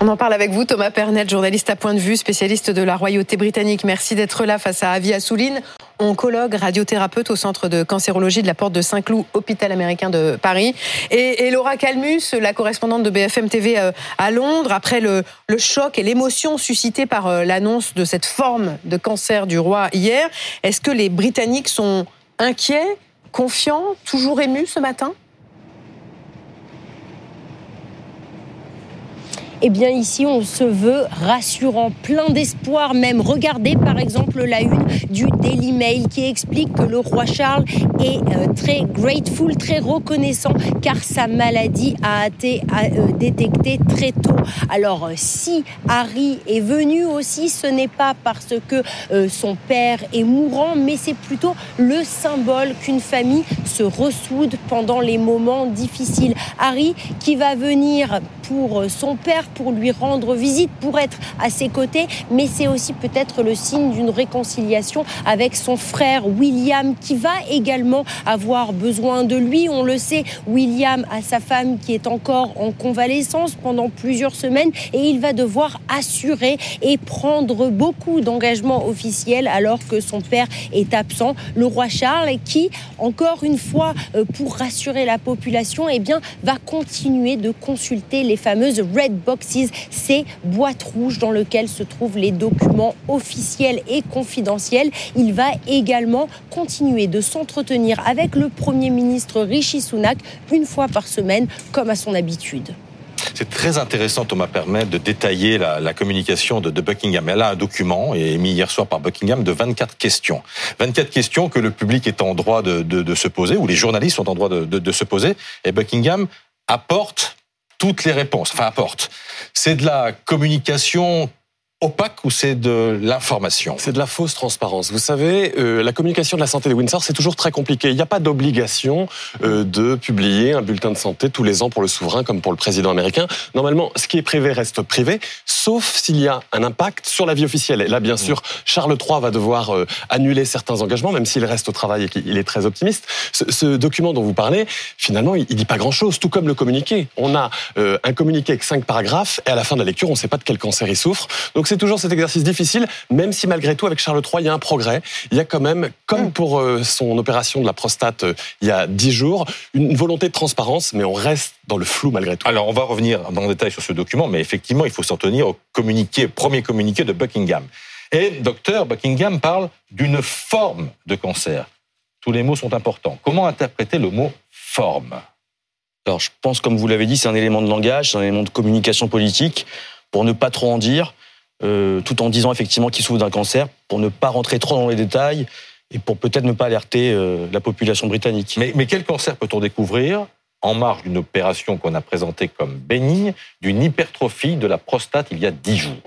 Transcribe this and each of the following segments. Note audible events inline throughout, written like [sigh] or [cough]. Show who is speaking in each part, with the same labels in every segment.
Speaker 1: On en parle avec vous, Thomas Pernet, journaliste à point de vue, spécialiste de la royauté britannique. Merci d'être là face à Avi Assouline, oncologue, radiothérapeute au centre de cancérologie de la Porte de Saint-Cloud, hôpital américain de Paris. Et, Laura Calmus, la correspondante de BFM TV euh, à Londres, après le, le choc et l'émotion suscitée par euh, l'annonce de cette forme de cancer du roi hier, est-ce que les Britanniques sont inquiets, confiants, toujours émus ce matin?
Speaker 2: Eh bien ici, on se veut rassurant, plein d'espoir même. Regardez par exemple la une du Daily Mail qui explique que le roi Charles est euh, très grateful, très reconnaissant car sa maladie a été euh, détectée très tôt. Alors si Harry est venu aussi, ce n'est pas parce que euh, son père est mourant, mais c'est plutôt le symbole qu'une famille se ressoude pendant les moments difficiles. Harry qui va venir pour son père, pour lui rendre visite, pour être à ses côtés, mais c'est aussi peut-être le signe d'une réconciliation avec son frère William qui va également avoir besoin de lui. On le sait, William a sa femme qui est encore en convalescence pendant plusieurs semaines et il va devoir assurer et prendre beaucoup d'engagements officiels alors que son père est absent. Le roi Charles qui, encore une fois, euh, pour rassurer la population, eh bien, va continuer de consulter les fameuses red boxes, ces boîtes rouges dans lesquelles se trouvent les documents officiels et confidentiels. Il va également continuer de s'entretenir avec le Premier ministre Rishi Sunak une fois par semaine, comme à son habitude.
Speaker 3: C'est très intéressant, Thomas Permet, de détailler la, communication de, Buckingham. Elle a un document, émis hier soir par Buckingham, de 24 questions. 24 questions que le public est en droit de, se poser, ou les journalistes sont en droit de se poser. Et Buckingham apporte toutes les réponses, enfin apporte. C'est de la communication opaque ou c'est de l'information
Speaker 4: C'est de la fausse transparence. Vous savez, euh, la communication de la santé de Windsor, c'est toujours très compliqué. Il n'y a pas d'obligation euh, de publier un bulletin de santé tous les ans pour le souverain comme pour le président américain. Normalement, ce qui est privé reste privé, sauf s'il y a un impact sur la vie officielle. Et là, bien sûr, Charles III va devoir euh, annuler certains engagements, même s'il reste au travail et qu'il est très optimiste. Ce, document dont vous parlez, finalement, il, ne dit pas grand-chose, tout comme le communiqué. On a un communiqué avec cinq paragraphes et à la fin de la lecture, on ne sait pas de quel cancer il souffre. Donc c'est toujours cet exercice difficile, même si malgré tout, avec Charles III, il y a un progrès. Il y a quand même, comme pour euh, son opération de la prostate euh, il y a dix jours, une volonté de transparence, mais on reste dans le flou malgré tout.
Speaker 3: Alors, on va revenir dans le détail sur ce document, mais effectivement, il faut s'en tenir au communiqué, premier communiqué de Buckingham. Et docteur Buckingham parle d'une forme de cancer. Tous les mots sont importants. Comment interpréter le mot forme?
Speaker 5: Alors, je pense, comme vous l'avez dit, c'est un élément de langage, c'est un élément de communication politique. Pour ne pas trop en dire, euh, tout en disant effectivement qu'il souffre d'un cancer, pour ne pas rentrer trop dans les détails et pour peut-être ne pas alerter euh, la population britannique.
Speaker 3: Mais, mais quel cancer peut-on découvrir en marge d'une opération qu'on a présentée comme bénigne, d'une hypertrophie de la prostate il y a dix jours?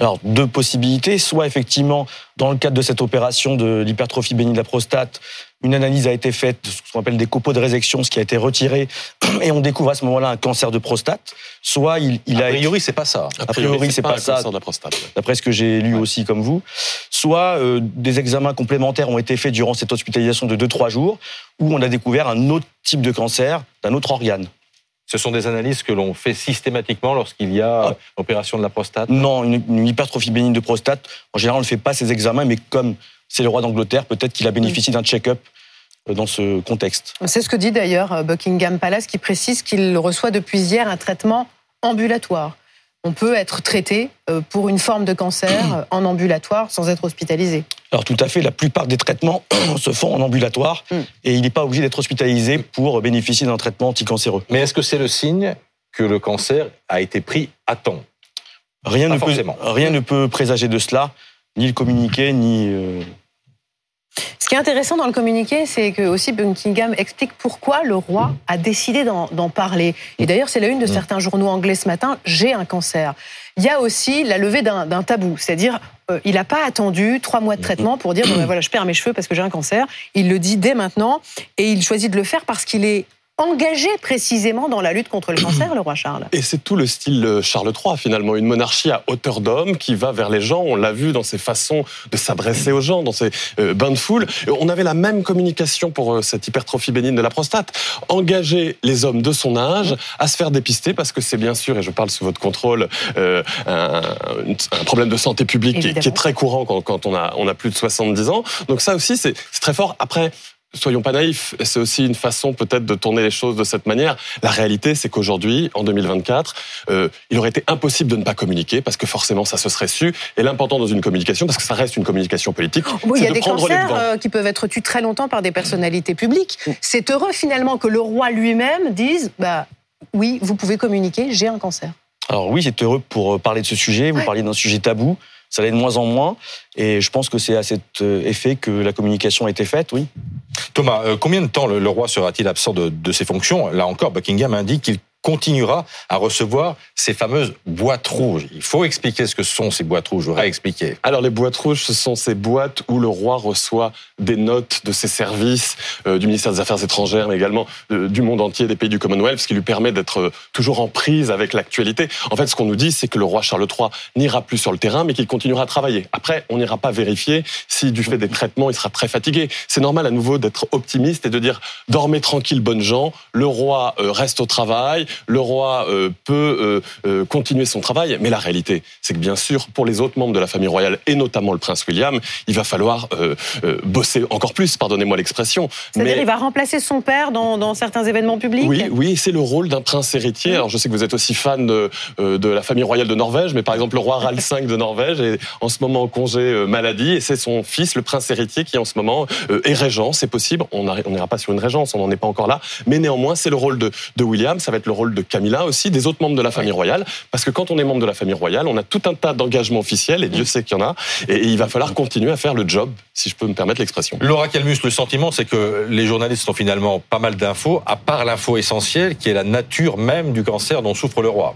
Speaker 5: Alors, deux possibilités. Soit, effectivement, dans le cadre de cette opération de l'hypertrophie bénigne de la prostate, une analyse a été faite, ce qu'on appelle des copeaux de résection, ce qui a été retiré, [clears throat] et on découvre à ce moment-là un cancer de prostate. Soit il, il
Speaker 3: a... A priori, c'est pas ça.
Speaker 5: A priori, c'est pas, pas ça. de la prostate. D'après ce que j'ai lu aussi comme vous. Soit euh, des examens complémentaires ont été faits durant cette hospitalisation de 2-3 jours, où on a découvert un autre type de cancer d'un autre organe.
Speaker 3: Ce sont des analyses que l'on fait systématiquement lorsqu'il y a ah. opération de la prostate
Speaker 5: Non, une, hypertrophie bénigne de prostate, en général, on ne fait pas ces examens, mais comme c'est le roi d'Angleterre, peut-être qu'il a bénéficié d'un check-up euh, dans ce contexte.
Speaker 1: C'est ce que dit d'ailleurs euh, Buckingham Palace, qui précise qu'il reçoit depuis hier un traitement ambulatoire on peut être traité euh, pour une forme de cancer en ambulatoire sans être hospitalisé.
Speaker 5: Alors tout à fait, la plupart des traitements [clears throat] se font en ambulatoire hmm. et il n'est pas obligé d'être hospitalisé pour bénéficier d'un traitement anticancéreux.
Speaker 3: Mais est-ce que c'est le signe que le cancer a été pris à temps?
Speaker 5: Rien ne, peut, rien ne peut présager de cela, ni le communiqué, ni euh,
Speaker 1: ce qui est intéressant dans le communiqué, c'est que aussi Buckingham explique pourquoi le roi a décidé d'en parler. Et d'ailleurs, c'est la une de mm. certains journaux anglais ce matin, j'ai un cancer. Il y a aussi la levée d'un tabou, c'est-à-dire euh, il n'a pas attendu trois mois de traitement pour dire ben voilà je perds mes cheveux parce que j'ai un cancer. Il le dit dès maintenant et il choisit de le faire parce qu'il est engagé précisément dans la lutte contre le cancer, le roi Charles.
Speaker 4: Et c'est tout le style Charles III, finalement, une monarchie à hauteur d'homme qui va vers les gens. On l'a vu dans ses façons de s'adresser aux gens, dans ses euh, bains de foule. On avait la même communication pour euh, cette hypertrophie bénigne de la prostate. Engager les hommes de son âge à se faire dépister, parce que c'est bien sûr, et je parle sous votre contrôle, euh, un, problème de santé publique qui est, très courant quand, quand on, a, on a plus de 70 ans. Donc ça aussi, c'est très fort. Après, soyons pas naïfs, c'est aussi une façon peut-être de tourner les choses de cette manière. La réalité, c'est qu'aujourd'hui, en 2024, euh, il aurait été impossible de ne pas communiquer parce que forcément, ça se serait su. Et l'important dans une communication, parce que ça reste une communication politique,
Speaker 1: oui, il y a des cancers euh, qui peuvent être tués très longtemps par des personnalités publiques. Mm. C'est heureux finalement que le roi lui-même dise, bah oui, vous pouvez communiquer, j'ai un cancer.
Speaker 5: Alors oui, c'est heureux pour euh, parler de ce sujet. Vous parliez d'un sujet tabou ça l'est de moins en moins. Et je pense que c'est à cet euh, effet que la communication a été faite, oui.
Speaker 3: Thomas, euh, combien de temps le, roi sera-t-il absent de, de, ses fonctions? Là encore, Buckingham indique qu'il continuera à recevoir ces fameuses boîtes rouges. Il faut expliquer ce que sont ces boîtes rouges, je voudrais expliquer.
Speaker 4: Alors les boîtes rouges, ce sont ces boîtes où le roi reçoit des notes de ses services, euh, du ministère des Affaires étrangères, mais également euh, du monde entier, des pays du Commonwealth, ce qui lui permet d'être euh, toujours en prise avec l'actualité. En fait, ce qu'on nous dit, c'est que le roi Charles III n'ira plus sur le terrain, mais qu'il continuera à travailler. Après, on n'ira pas vérifier si du fait des traitements, il sera très fatigué. C'est normal à nouveau d'être optimiste et de dire dormez tranquille, bonnes gens, le roi reste au travail, le roi euh, peut euh, euh, continuer son travail, mais la réalité, c'est que bien sûr, pour les autres membres de la famille royale, et notamment le prince William, il va falloir bosser encore plus, pardonnez-moi l'expression.
Speaker 1: C'est-à-dire il va remplacer son père dans, certains événements publics
Speaker 4: Oui, oui c'est le rôle d'un prince héritier. Alors je sais que vous êtes aussi fan de, de, la famille royale de Norvège, mais par exemple le roi [laughs] Ralph V de Norvège est en ce moment en congé maladie, et c'est son fils, le prince héritier, qui en ce moment est régent, c'est possible. On n'ira pas sur une régence, on n'en est pas encore là, mais néanmoins c'est le rôle de, de William, ça va être le rôle de Camilla aussi, des autres membres de la famille royale, parce que quand on est membre de la famille royale, on a tout un tas d'engagements officiels, et Dieu sait qu'il y en a, et il va falloir continuer à faire le job, si je peux me permettre l'expression.
Speaker 3: Laura Calmus, le sentiment, c'est que les journalistes ont finalement pas mal d'infos, à part l'info essentielle, qui est la nature même du cancer dont souffre le roi.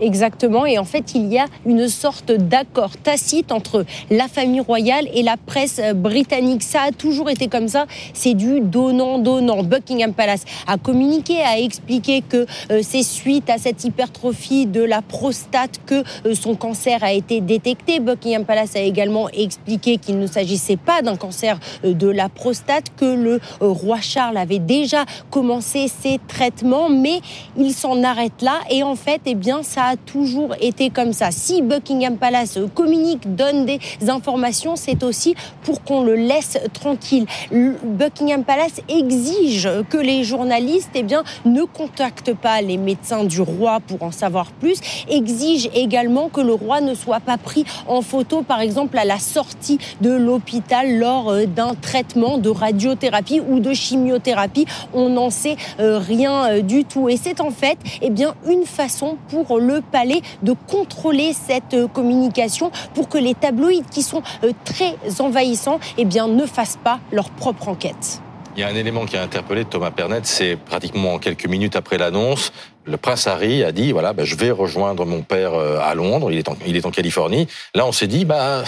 Speaker 2: Exactement. Et en fait, il y a une sorte d'accord tacite entre la famille royale et la presse britannique. Ça a toujours été comme ça. C'est du donnant-donnant. Buckingham Palace a communiqué, a expliqué que euh, c'est suite à cette hypertrophie de la prostate que euh, son cancer a été détecté. Buckingham Palace a également expliqué qu'il ne s'agissait pas d'un cancer euh, de la prostate, que le roi Charles avait déjà commencé ses traitements, mais il s'en arrête là. Et en fait, eh bien, ça a toujours été comme ça. Si Buckingham Palace communique, donne des informations, c'est aussi pour qu'on le laisse tranquille. Buckingham Palace exige que les journalistes eh bien, ne contactent pas les médecins du roi pour en savoir plus, exige également que le roi ne soit pas pris en photo, par exemple, à la sortie de l'hôpital lors euh, d'un traitement de radiothérapie ou de chimiothérapie. On n'en sait euh, rien euh, du tout. Et c'est en fait eh bien, une façon pour le palais de contrôler cette euh, communication pour que les tabloïds qui sont euh, très envahissants eh ne fassent pas leur propre enquête.
Speaker 3: Il y a un élément qui a interpellé Thomas Pernet, c'est pratiquement quelques minutes après l'annonce, le prince Harry a dit voilà, bah, je vais rejoindre mon père euh, à Londres, il est en, il est en Californie. Là, on s'est dit bah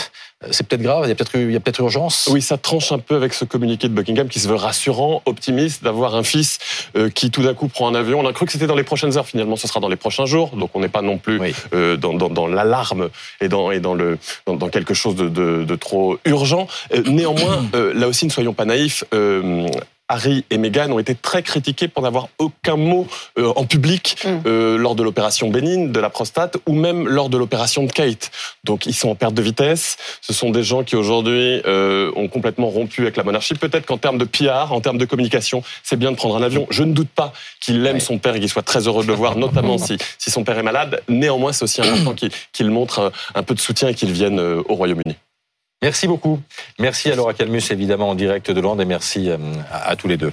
Speaker 3: c'est peut-être grave, il y a peut-être il y a peut-être urgence.
Speaker 4: Oui, ça tranche un peu avec ce communiqué de Buckingham qui se veut rassurant, optimiste d'avoir un fils euh, qui tout d'un coup prend un avion. On a cru que c'était dans les prochaines heures, finalement, ce sera dans les prochains jours. Donc on n'est pas non plus euh, dans, dans, dans l'alarme et dans et dans le dans, dans quelque chose de, de, de trop urgent. néanmoins, [coughs] là aussi, ne soyons pas naïfs. Harry et Meghan ont été très critiqués pour n'avoir aucun mot euh, en public mm. euh, lors de l'opération Bénin de la prostate ou même lors de l'opération de Kate. Donc ils sont en perte de vitesse. Ce sont des gens qui aujourd'hui euh, ont complètement rompu avec la monarchie. Peut-être qu'en termes de PR, en termes de communication, c'est bien de prendre un avion. Je ne doute pas qu'il aime son père et qu'il soit très heureux de le voir, notamment si, si son père est malade. Néanmoins, c'est aussi important qu'il montre un peu de soutien et qu'il vienne au Royaume-Uni.
Speaker 3: Merci beaucoup. Merci à Laura Calmus, évidemment, en direct de Londres, et merci euh, à tous les deux.